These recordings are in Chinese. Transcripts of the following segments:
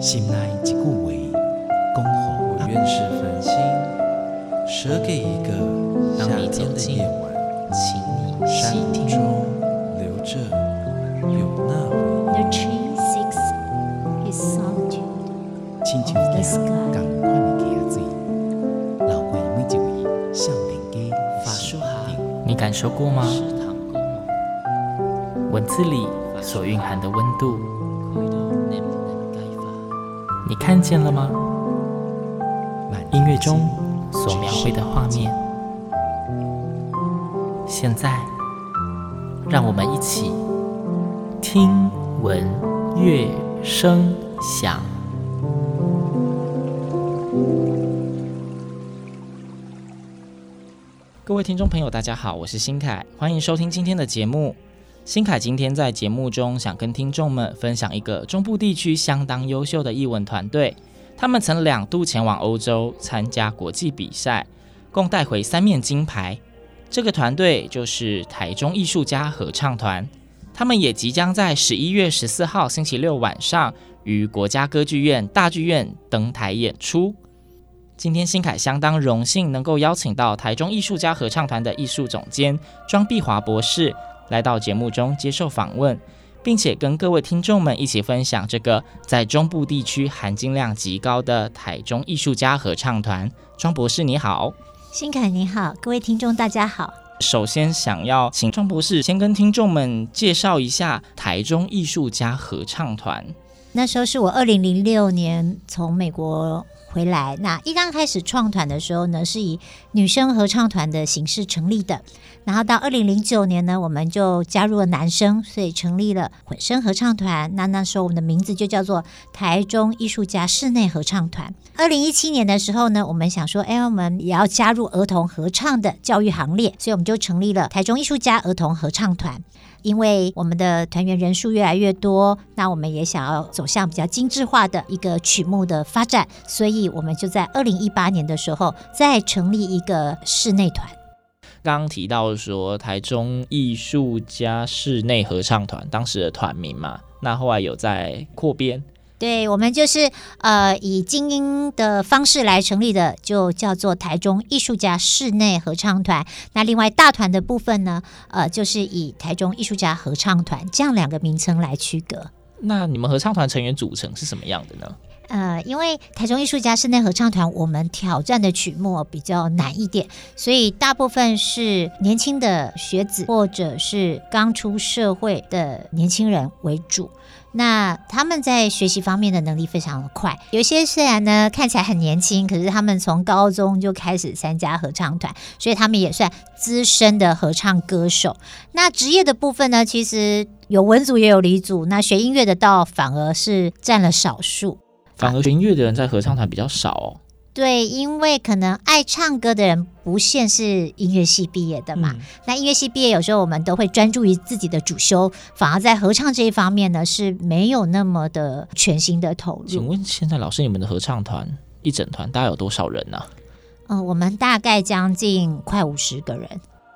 心内一句话，恭候我愿是繁星，舍给一个夏天的夜晚，请你山中留着有那回忆。The tree seeks his solitude. 亲像一样同款的溪水，流过每一位少年家法书行，你感受过吗？文字里所蕴含的温度，看见了吗？万音乐中所描绘的画面，现在，让我们一起听闻乐声响。各位听众朋友，大家好，我是新凯，欢迎收听今天的节目。新凯今天在节目中想跟听众们分享一个中部地区相当优秀的艺文团队，他们曾两度前往欧洲参加国际比赛，共带回三面金牌。这个团队就是台中艺术家合唱团，他们也即将在十一月十四号星期六晚上于国家歌剧院大剧院登台演出。今天新凯相当荣幸能够邀请到台中艺术家合唱团的艺术总监庄碧华博士来到节目中接受访问，并且跟各位听众们一起分享这个在中部地区含金量极高的台中艺术家合唱团。庄博士你好。新凯你好，各位听众大家好。首先，想要请庄博士先跟听众们介绍一下台中艺术家合唱团。那时候是我二零零六年从美国回来，那一刚开始创团的时候呢，是以女生合唱团的形式成立的。然后到二零零九年呢，我们就加入了男生，所以成立了混声合唱团。那那时候我们的名字就叫做台中艺术家室内合唱团。二零一七年的时候呢，我们想说，哎，我们也要加入儿童合唱的教育行列，所以我们就成立了台中艺术家儿童合唱团。因为我们的团员人数越来越多，那我们也想要走向比较精致化的一个曲目的发展，所以我们就在二零一八年的时候再成立一个室内团。刚刚提到说台中艺术家室内合唱团当时的团名嘛，那后来有在扩编。对，我们就是呃以精英的方式来成立的，就叫做台中艺术家室内合唱团。那另外大团的部分呢，呃，就是以台中艺术家合唱团这样两个名称来区隔。那你们合唱团成员组成是什么样的呢？呃，因为台中艺术家室内合唱团，我们挑战的曲目比较难一点，所以大部分是年轻的学子或者是刚出社会的年轻人为主。那他们在学习方面的能力非常的快，有些虽然呢看起来很年轻，可是他们从高中就开始参加合唱团，所以他们也算资深的合唱歌手。那职业的部分呢，其实有文组也有理组，那学音乐的倒反而是占了少数。反而学音乐的人在合唱团比较少哦。对，因为可能爱唱歌的人不限是音乐系毕业的嘛。嗯、那音乐系毕业有时候我们都会专注于自己的主修，反而在合唱这一方面呢是没有那么的全心的投入。请问现在老师，你们的合唱团一整团大概有多少人呢、啊？嗯、呃，我们大概将近快五十个人。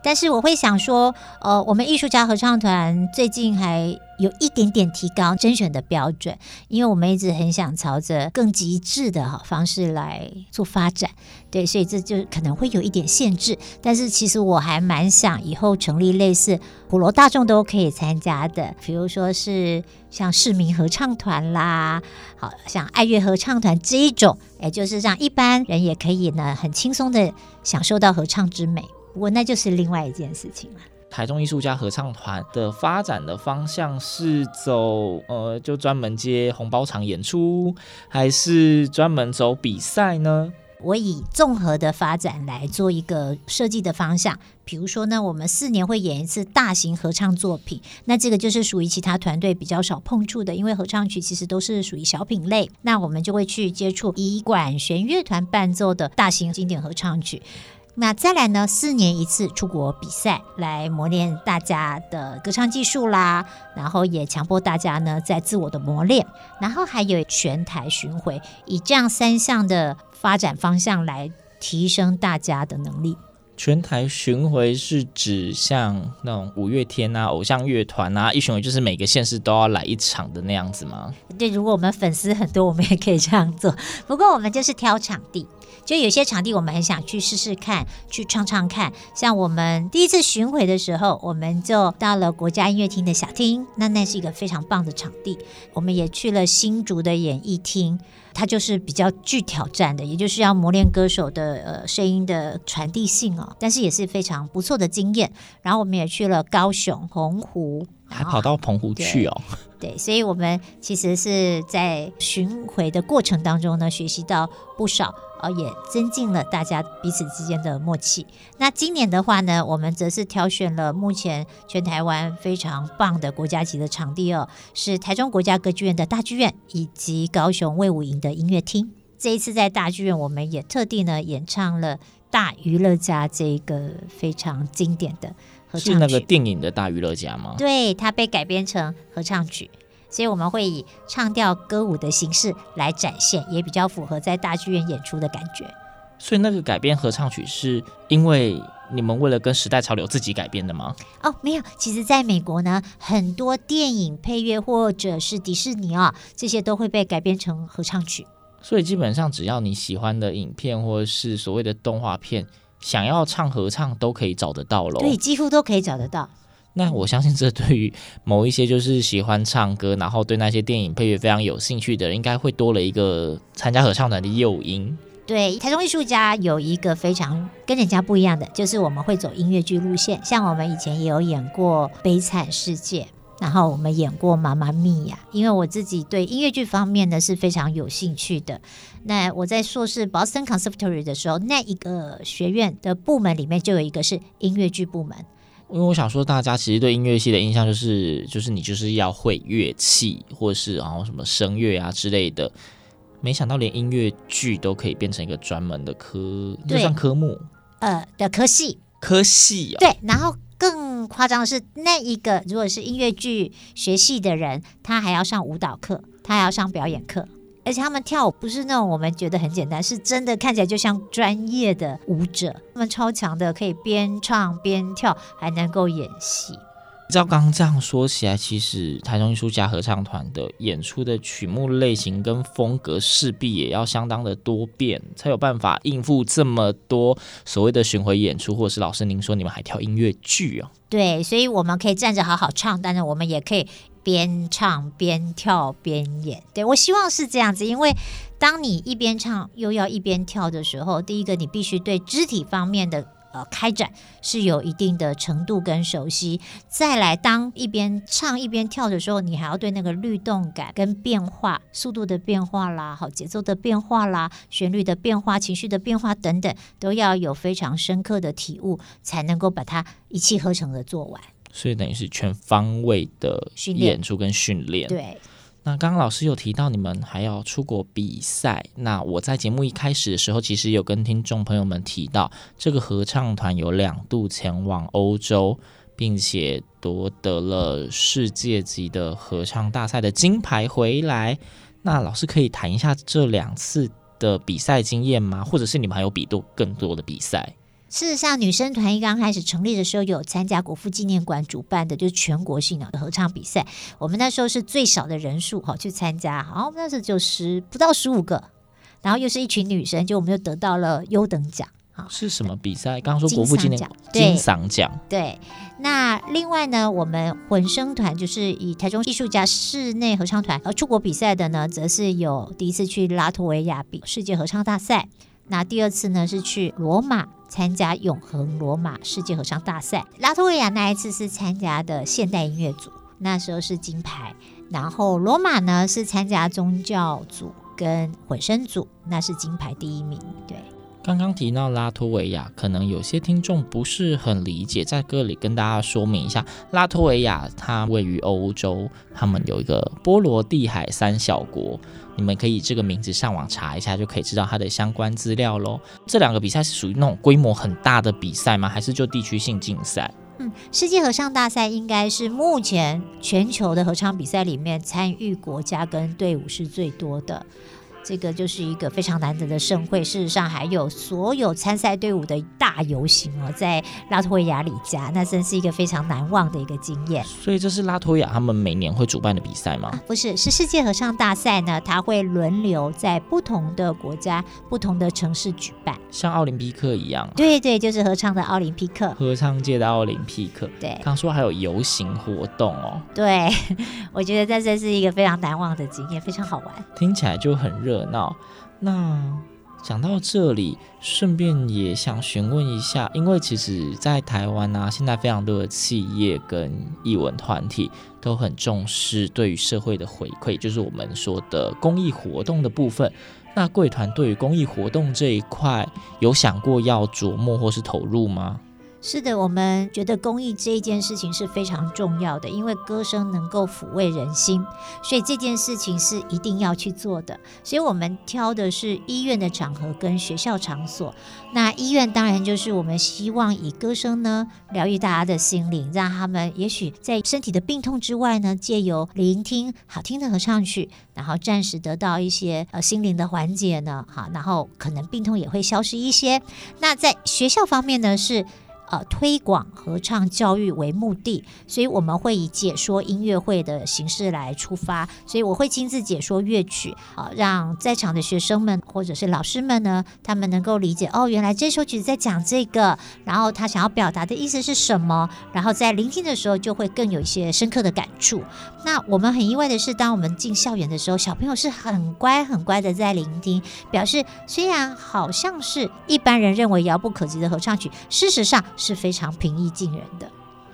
但是我会想说，呃，我们艺术家合唱团最近还有一点点提高甄选的标准，因为我们一直很想朝着更极致的哈方式来做发展，对，所以这就可能会有一点限制。但是其实我还蛮想以后成立类似普罗大众都可以参加的，比如说是像市民合唱团啦，好像爱乐合唱团这一种，也就是让一般人也可以呢很轻松的享受到合唱之美。不过那就是另外一件事情了。台中艺术家合唱团的发展的方向是走呃，就专门接红包场演出，还是专门走比赛呢？我以综合的发展来做一个设计的方向。比如说呢，我们四年会演一次大型合唱作品，那这个就是属于其他团队比较少碰触的，因为合唱曲其实都是属于小品类，那我们就会去接触以管弦乐团伴奏的大型经典合唱曲。那再来呢？四年一次出国比赛，来磨练大家的歌唱技术啦，然后也强迫大家呢在自我的磨练，然后还有全台巡回，以这样三项的发展方向来提升大家的能力。全台巡回是指像那种五月天啊、偶像乐团啊，一巡回就是每个县市都要来一场的那样子吗？对，如果我们粉丝很多，我们也可以这样做。不过我们就是挑场地，就有些场地我们很想去试试看，去唱唱看。像我们第一次巡回的时候，我们就到了国家音乐厅的小厅，那那是一个非常棒的场地。我们也去了新竹的演艺厅。它就是比较具挑战的，也就是要磨练歌手的呃声音的传递性哦，但是也是非常不错的经验。然后我们也去了高雄、澎湖，还跑到澎湖去哦。对，所以我们其实是在巡回的过程当中呢，学习到不少。也增进了大家彼此之间的默契。那今年的话呢，我们则是挑选了目前全台湾非常棒的国家级的场地哦，是台中国家歌剧院的大剧院以及高雄卫武营的音乐厅。这一次在大剧院，我们也特地呢演唱了《大娱乐家》这一个非常经典的合唱曲。是那个电影的大娱乐家吗？对，它被改编成合唱曲。所以我们会以唱调歌舞的形式来展现，也比较符合在大剧院演出的感觉。所以那个改编合唱曲是因为你们为了跟时代潮流自己改编的吗？哦，没有，其实在美国呢，很多电影配乐或者是迪士尼啊，这些都会被改编成合唱曲。所以基本上只要你喜欢的影片或者是所谓的动画片，想要唱合唱都可以找得到喽。对，几乎都可以找得到。那我相信，这对于某一些就是喜欢唱歌，然后对那些电影配乐非常有兴趣的人，应该会多了一个参加合唱团的诱因。对，台中艺术家有一个非常跟人家不一样的，就是我们会走音乐剧路线。像我们以前也有演过《悲惨世界》，然后我们演过《妈妈咪呀》。因为我自己对音乐剧方面呢是非常有兴趣的。那我在硕士 Boston Conservatory 的时候，那一个学院的部门里面就有一个是音乐剧部门。因为我想说，大家其实对音乐系的印象就是，就是你就是要会乐器，或是然后什么声乐啊之类的。没想到连音乐剧都可以变成一个专门的科，就算科目，呃的科系，科系啊、哦。对，然后更夸张的是，那一个如果是音乐剧学系的人，他还要上舞蹈课，他还要上表演课。而且他们跳舞不是那种我们觉得很简单，是真的看起来就像专业的舞者。他们超强的，可以边唱边跳，还能够演戏。照刚刚这样说起来，其实台中艺术家合唱团的演出的曲目类型跟风格势必也要相当的多变，才有办法应付这么多所谓的巡回演出。或者是老师您说你们还跳音乐剧哦？对，所以我们可以站着好好唱，但是我们也可以。边唱边跳边演，对，我希望是这样子，因为当你一边唱又要一边跳的时候，第一个你必须对肢体方面的呃开展是有一定的程度跟熟悉，再来当一边唱一边跳的时候，你还要对那个律动感跟变化、速度的变化啦、好节奏的变化啦、旋律的变化、情绪的变化等等，都要有非常深刻的体悟，才能够把它一气呵成的做完。所以等于是全方位的演出跟训练。对，那刚刚老师有提到你们还要出国比赛。那我在节目一开始的时候，其实有跟听众朋友们提到，这个合唱团有两度前往欧洲，并且夺得了世界级的合唱大赛的金牌回来。那老师可以谈一下这两次的比赛经验吗？或者是你们还有比多更多的比赛？事实上，女生团一刚开始成立的时候，有参加国父纪念馆主办的，就是全国性的合唱比赛。我们那时候是最少的人数哈去参加，好，那时候就十不到十五个，然后又是一群女生，就我们就得到了优等奖。是什么比赛？刚刚说国父纪念馆，金嗓奖。对，那另外呢，我们混声团就是以台中艺术家室内合唱团而出国比赛的呢，则是有第一次去拉脱维亚比世界合唱大赛。那第二次呢，是去罗马参加永恒罗马世界合唱大赛。拉脱维亚那一次是参加的现代音乐组，那时候是金牌。然后罗马呢是参加宗教组跟混声组，那是金牌第一名。对。刚刚提到拉脱维亚，可能有些听众不是很理解，在这里跟大家说明一下，拉脱维亚它位于欧洲，他们有一个波罗的海三小国，你们可以这个名字上网查一下，就可以知道它的相关资料喽。这两个比赛是属于那种规模很大的比赛吗？还是就地区性竞赛？嗯，世界合唱大赛应该是目前全球的合唱比赛里面参与国家跟队伍是最多的。这个就是一个非常难得的盛会。事实上，还有所有参赛队伍的大游行哦，在拉脱维亚里加，那真是一个非常难忘的一个经验。所以这是拉脱维亚他们每年会主办的比赛吗？啊，不是，是世界合唱大赛呢，它会轮流在不同的国家、不同的城市举办，像奥林匹克一样。对对，就是合唱的奥林匹克，合唱界的奥林匹克。对，刚说还有游行活动哦。对，我觉得这真是一个非常难忘的经验，非常好玩。听起来就很热热闹。那讲到这里，顺便也想询问一下，因为其实，在台湾啊，现在非常多的企业跟艺文团体都很重视对于社会的回馈，就是我们说的公益活动的部分。那贵团对于公益活动这一块，有想过要琢磨或是投入吗？是的，我们觉得公益这一件事情是非常重要的，因为歌声能够抚慰人心，所以这件事情是一定要去做的。所以我们挑的是医院的场合跟学校场所。那医院当然就是我们希望以歌声呢疗愈大家的心灵，让他们也许在身体的病痛之外呢，借由聆听好听的合唱曲，然后暂时得到一些呃心灵的缓解呢。好，然后可能病痛也会消失一些。那在学校方面呢是。呃，推广合唱教育为目的，所以我们会以解说音乐会的形式来出发。所以我会亲自解说乐曲，啊、让在场的学生们或者是老师们呢，他们能够理解哦，原来这首曲子在讲这个，然后他想要表达的意思是什么，然后在聆听的时候就会更有一些深刻的感触。那我们很意外的是，当我们进校园的时候，小朋友是很乖很乖的在聆听，表示虽然好像是一般人认为遥不可及的合唱曲，事实上。是非常平易近人的。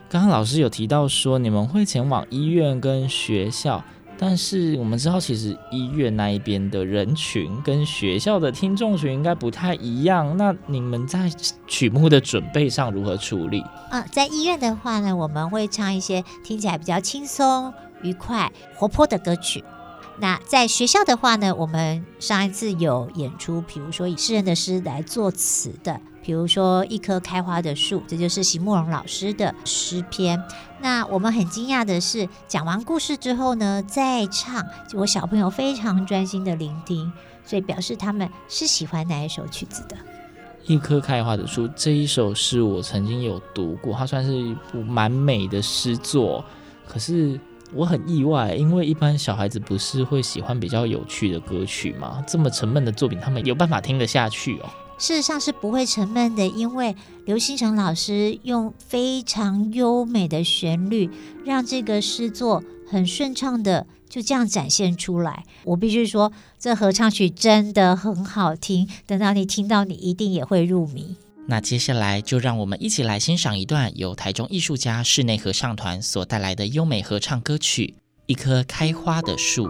刚刚老师有提到说你们会前往医院跟学校，但是我们知道其实医院那一边的人群跟学校的听众群应该不太一样。那你们在曲目的准备上如何处理？啊，在医院的话呢，我们会唱一些听起来比较轻松、愉快、活泼的歌曲。那在学校的话呢，我们上一次有演出，比如说以诗人的诗来作词的。比如说一棵开花的树，这就是席慕蓉老师的诗篇。那我们很惊讶的是，讲完故事之后呢，再唱，就我小朋友非常专心的聆听，所以表示他们是喜欢哪一首曲子的。一棵开花的树这一首诗我曾经有读过，它算是一部蛮美的诗作。可是我很意外，因为一般小孩子不是会喜欢比较有趣的歌曲吗？这么沉闷的作品，他们有办法听得下去哦。事实上是不会沉闷的，因为刘新成老师用非常优美的旋律，让这个诗作很顺畅的就这样展现出来。我必须说，这合唱曲真的很好听，等到你听到，你一定也会入迷。那接下来就让我们一起来欣赏一段由台中艺术家室内合唱团所带来的优美合唱歌曲《一棵开花的树》。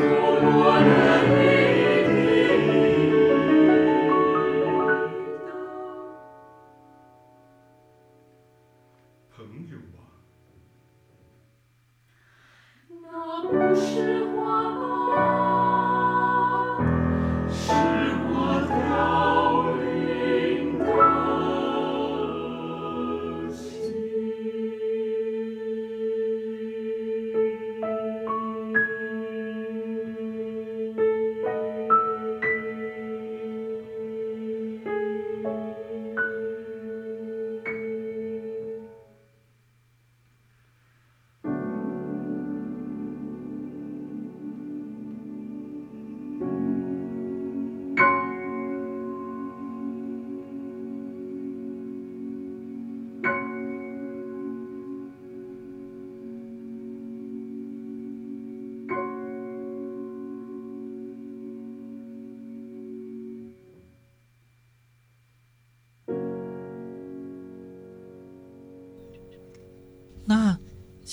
那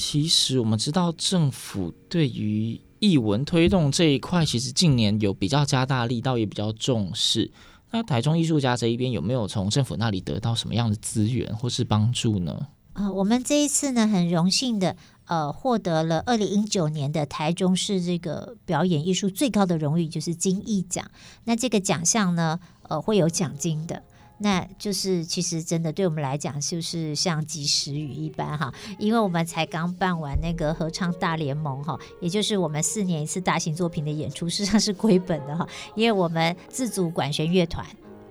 其实我们知道，政府对于艺文推动这一块，其实近年有比较加大力道，也比较重视。那台中艺术家这一边有没有从政府那里得到什么样的资源或是帮助呢？啊、呃，我们这一次呢，很荣幸的，呃，获得了二零一九年的台中市这个表演艺术最高的荣誉，就是金艺奖。那这个奖项呢，呃，会有奖金的。那就是其实真的对我们来讲，就是像及时雨一般哈，因为我们才刚办完那个合唱大联盟哈，也就是我们四年一次大型作品的演出，实际上是亏本的哈，因为我们自主管弦乐团。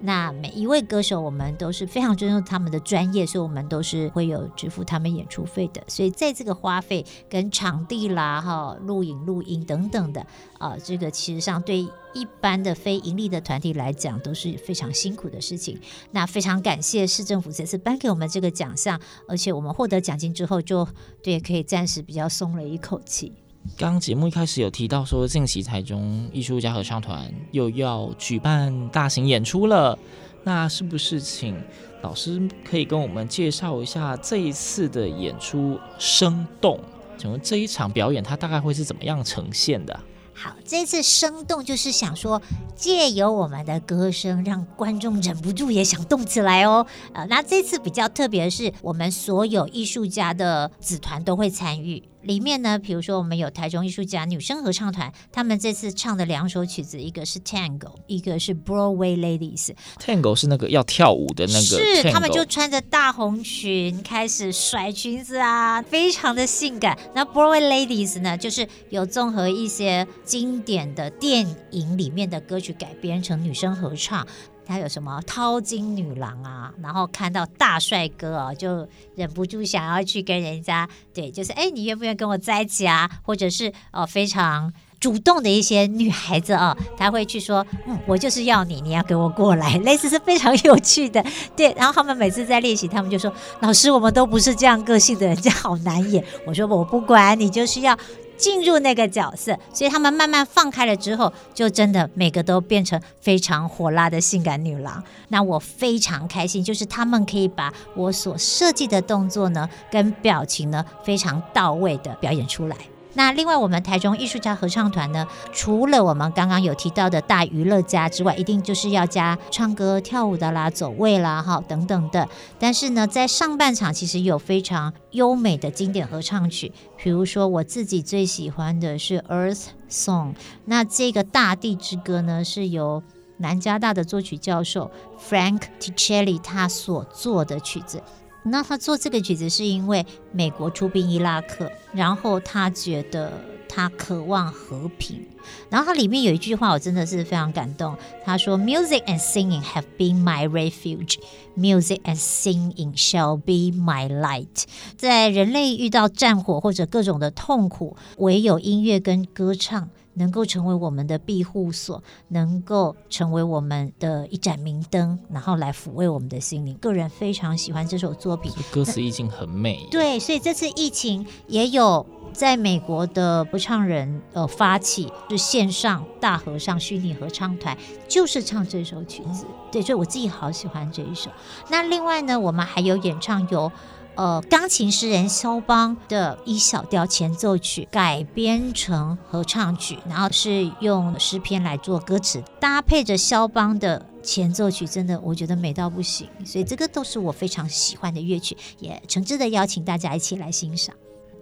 那每一位歌手，我们都是非常尊重他们的专业，所以我们都是会有支付他们演出费的。所以在这个花费跟场地啦、哈录影、录音等等的啊，这个其实上对一般的非盈利的团体来讲都是非常辛苦的事情。那非常感谢市政府这次颁给我们这个奖项，而且我们获得奖金之后就，对可以暂时比较松了一口气。刚刚节目一开始有提到说，近期台中艺术家合唱团又要举办大型演出了，那是不是请老师可以跟我们介绍一下这一次的演出生动？请问这一场表演它大概会是怎么样呈现的？好，这次生动就是想说，借由我们的歌声，让观众忍不住也想动起来哦。呃，那这次比较特别的是，我们所有艺术家的子团都会参与。里面呢，比如说我们有台中艺术家女生合唱团，他们这次唱的两首曲子，一个是 Tango，一个是 Broadway Ladies。Tango 是那个要跳舞的那个，是他们就穿着大红裙开始甩裙子啊，非常的性感。那 Broadway Ladies 呢，就是有综合一些经典的电影里面的歌曲改编成女生合唱。他有什么淘金女郎啊，然后看到大帅哥啊，就忍不住想要去跟人家，对，就是哎，你愿不愿意跟我在一起啊？或者是哦，非常主动的一些女孩子啊，她会去说，嗯，我就是要你，你要给我过来，类似是非常有趣的，对。然后他们每次在练习，他们就说，老师，我们都不是这样个性的人，这样好难演。我说我不管你，就是要。进入那个角色，所以他们慢慢放开了之后，就真的每个都变成非常火辣的性感女郎。那我非常开心，就是他们可以把我所设计的动作呢，跟表情呢，非常到位的表演出来。那另外，我们台中艺术家合唱团呢，除了我们刚刚有提到的大娱乐家之外，一定就是要加唱歌、跳舞的啦、走位啦，哈等等的。但是呢，在上半场其实有非常优美的经典合唱曲，比如说我自己最喜欢的是《Earth Song》。那这个大地之歌呢，是由南加大的作曲教授 Frank Tichelli 他所做的曲子。那他做这个曲子是因为美国出兵伊拉克，然后他觉得他渴望和平，然后他里面有一句话我真的是非常感动，他说：“Music and singing have been my refuge, music and singing shall be my light。”在人类遇到战火或者各种的痛苦，唯有音乐跟歌唱。能够成为我们的庇护所，能够成为我们的一盏明灯，然后来抚慰我们的心灵。个人非常喜欢这首作品，歌词意境很美。对，所以这次疫情也有在美国的不唱人呃发起，就线上大合唱虚拟合唱团，就是唱这首曲子。对，所以我自己好喜欢这一首。那另外呢，我们还有演唱有。呃，钢琴诗人肖邦的一小调前奏曲改编成合唱曲，然后是用诗篇来做歌词，搭配着肖邦的前奏曲，真的我觉得美到不行。所以这个都是我非常喜欢的乐曲，也诚挚的邀请大家一起来欣赏。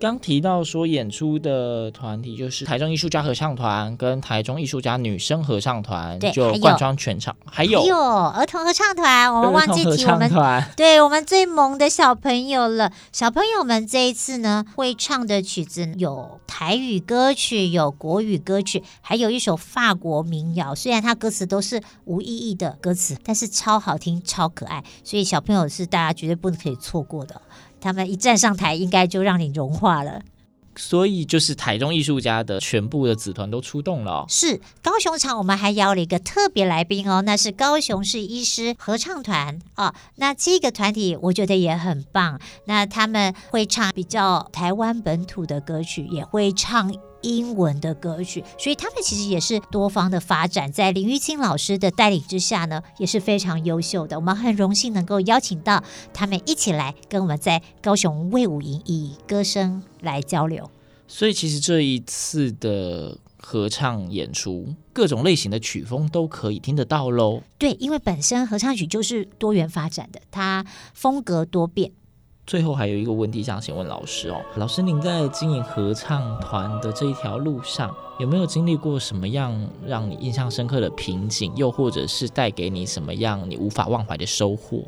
刚提到说演出的团体就是台中艺术家合唱团跟台中艺术家女生合唱团，对，就贯穿全场。还有，还有儿童合唱团，我们忘记提我们，对我们最萌的小朋友了。小朋友们这一次呢，会唱的曲子有台语歌曲，有国语歌曲，还有一首法国民谣。虽然它歌词都是无意义的歌词，但是超好听、超可爱，所以小朋友是大家绝对不可以错过的。他们一站上台，应该就让你融化了。所以就是台中艺术家的全部的子团都出动了哦。是高雄场，我们还邀了一个特别来宾哦，那是高雄市医师合唱团哦。那这个团体我觉得也很棒，那他们会唱比较台湾本土的歌曲，也会唱。英文的歌曲，所以他们其实也是多方的发展，在林玉清老师的带领之下呢，也是非常优秀的。我们很荣幸能够邀请到他们一起来跟我们在高雄卫武营以歌声来交流。所以其实这一次的合唱演出，各种类型的曲风都可以听得到喽。对，因为本身合唱曲就是多元发展的，它风格多变。最后还有一个问题想请问老师哦，老师您在经营合唱团的这一条路上，有没有经历过什么样让你印象深刻的瓶颈，又或者是带给你什么样你无法忘怀的收获？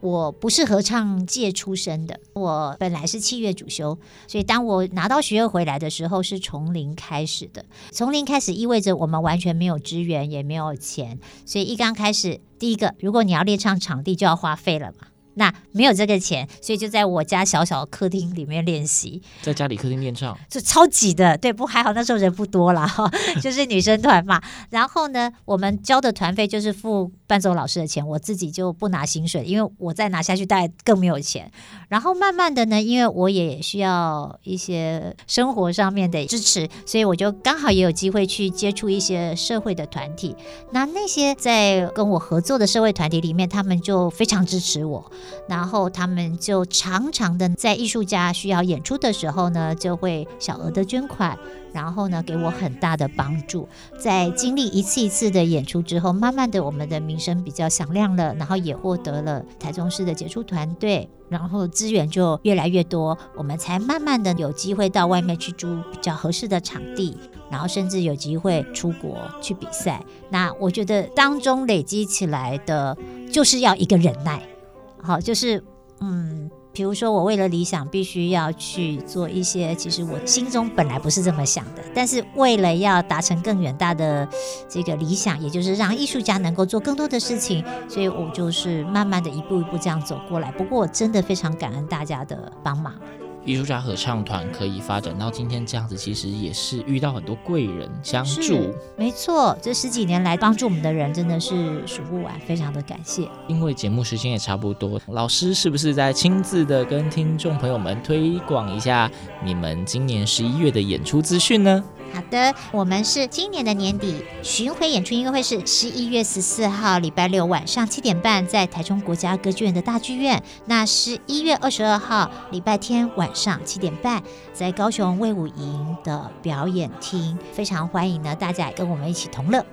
我不是合唱界出身的，我本来是器乐主修，所以当我拿到学业回来的时候，是从零开始的。从零开始意味着我们完全没有资源，也没有钱，所以一刚开始，第一个，如果你要练唱场地，就要花费了嘛。那没有这个钱，所以就在我家小小的客厅里面练习，在家里客厅练唱，就超挤的。对，不还好那时候人不多啦，哈，就是女生团嘛。然后呢，我们交的团费就是付伴奏老师的钱，我自己就不拿薪水，因为我再拿下去大概更没有钱。然后慢慢的呢，因为我也需要一些生活上面的支持，所以我就刚好也有机会去接触一些社会的团体。那那些在跟我合作的社会团体里面，他们就非常支持我。然后他们就常常的在艺术家需要演出的时候呢，就会小额的捐款，然后呢给我很大的帮助。在经历一次一次的演出之后，慢慢的我们的名声比较响亮了，然后也获得了台中市的杰出团队，然后资源就越来越多，我们才慢慢的有机会到外面去租比较合适的场地，然后甚至有机会出国去比赛。那我觉得当中累积起来的，就是要一个忍耐。好，就是嗯，比如说我为了理想，必须要去做一些，其实我心中本来不是这么想的，但是为了要达成更远大的这个理想，也就是让艺术家能够做更多的事情，所以我就是慢慢的一步一步这样走过来。不过我真的非常感恩大家的帮忙。艺术家合唱团可以发展到今天这样子，其实也是遇到很多贵人相助。没错，这十几年来帮助我们的人真的是数不完，非常的感谢。因为节目时间也差不多，老师是不是在亲自的跟听众朋友们推广一下你们今年十一月的演出资讯呢？好的，我们是今年的年底巡回演出，音乐会是十一月十四号礼拜六晚上七点半，在台中国家歌剧院的大剧院。那十一月二十二号礼拜天晚上七点半，在高雄卫武营的表演厅，非常欢迎呢，大家跟我们一起同乐。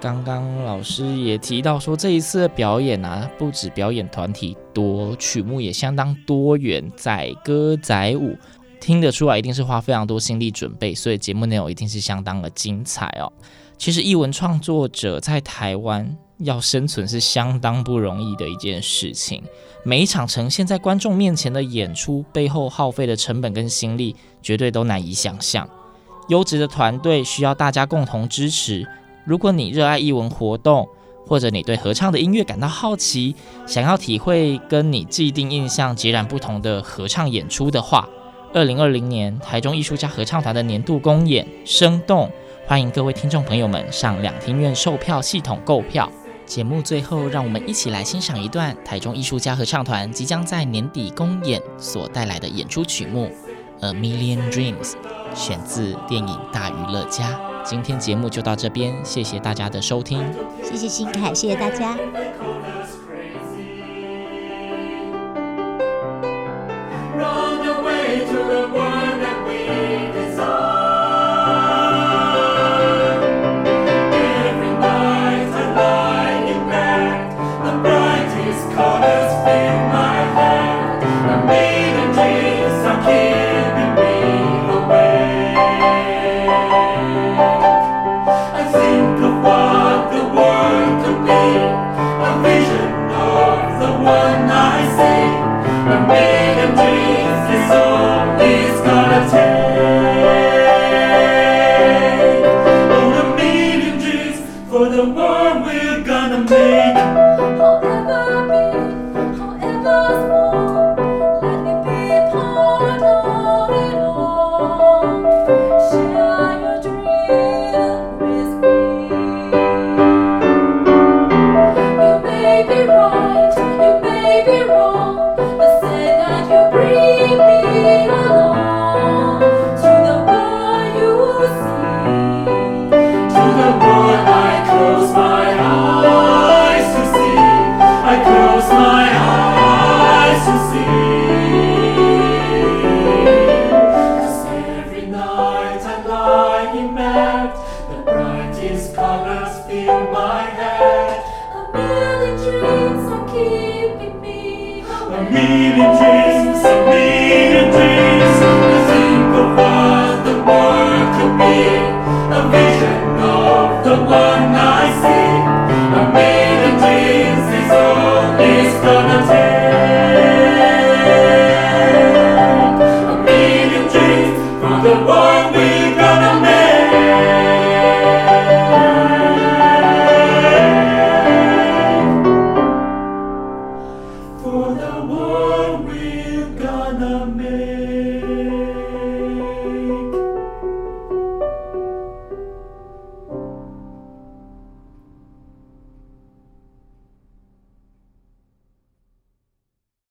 刚刚老师也提到说，这一次的表演啊，不止表演团体多，曲目也相当多元，载歌载舞。听得出来，一定是花非常多心力准备，所以节目内容一定是相当的精彩哦。其实译文创作者在台湾要生存是相当不容易的一件事情。每一场呈现在观众面前的演出背后耗费的成本跟心力，绝对都难以想象。优质的团队需要大家共同支持。如果你热爱译文活动，或者你对合唱的音乐感到好奇，想要体会跟你既定印象截然不同的合唱演出的话，二零二零年台中艺术家合唱团的年度公演生动欢迎各位听众朋友们上两厅院售票系统购票。节目最后让我们一起来欣赏一段台中艺术家合唱团即将在年底公演所带来的演出曲目。a million dreams 选自电影大娱乐家。今天节目就到这边谢谢大家的收听。谢谢新凯谢谢大家。to the world.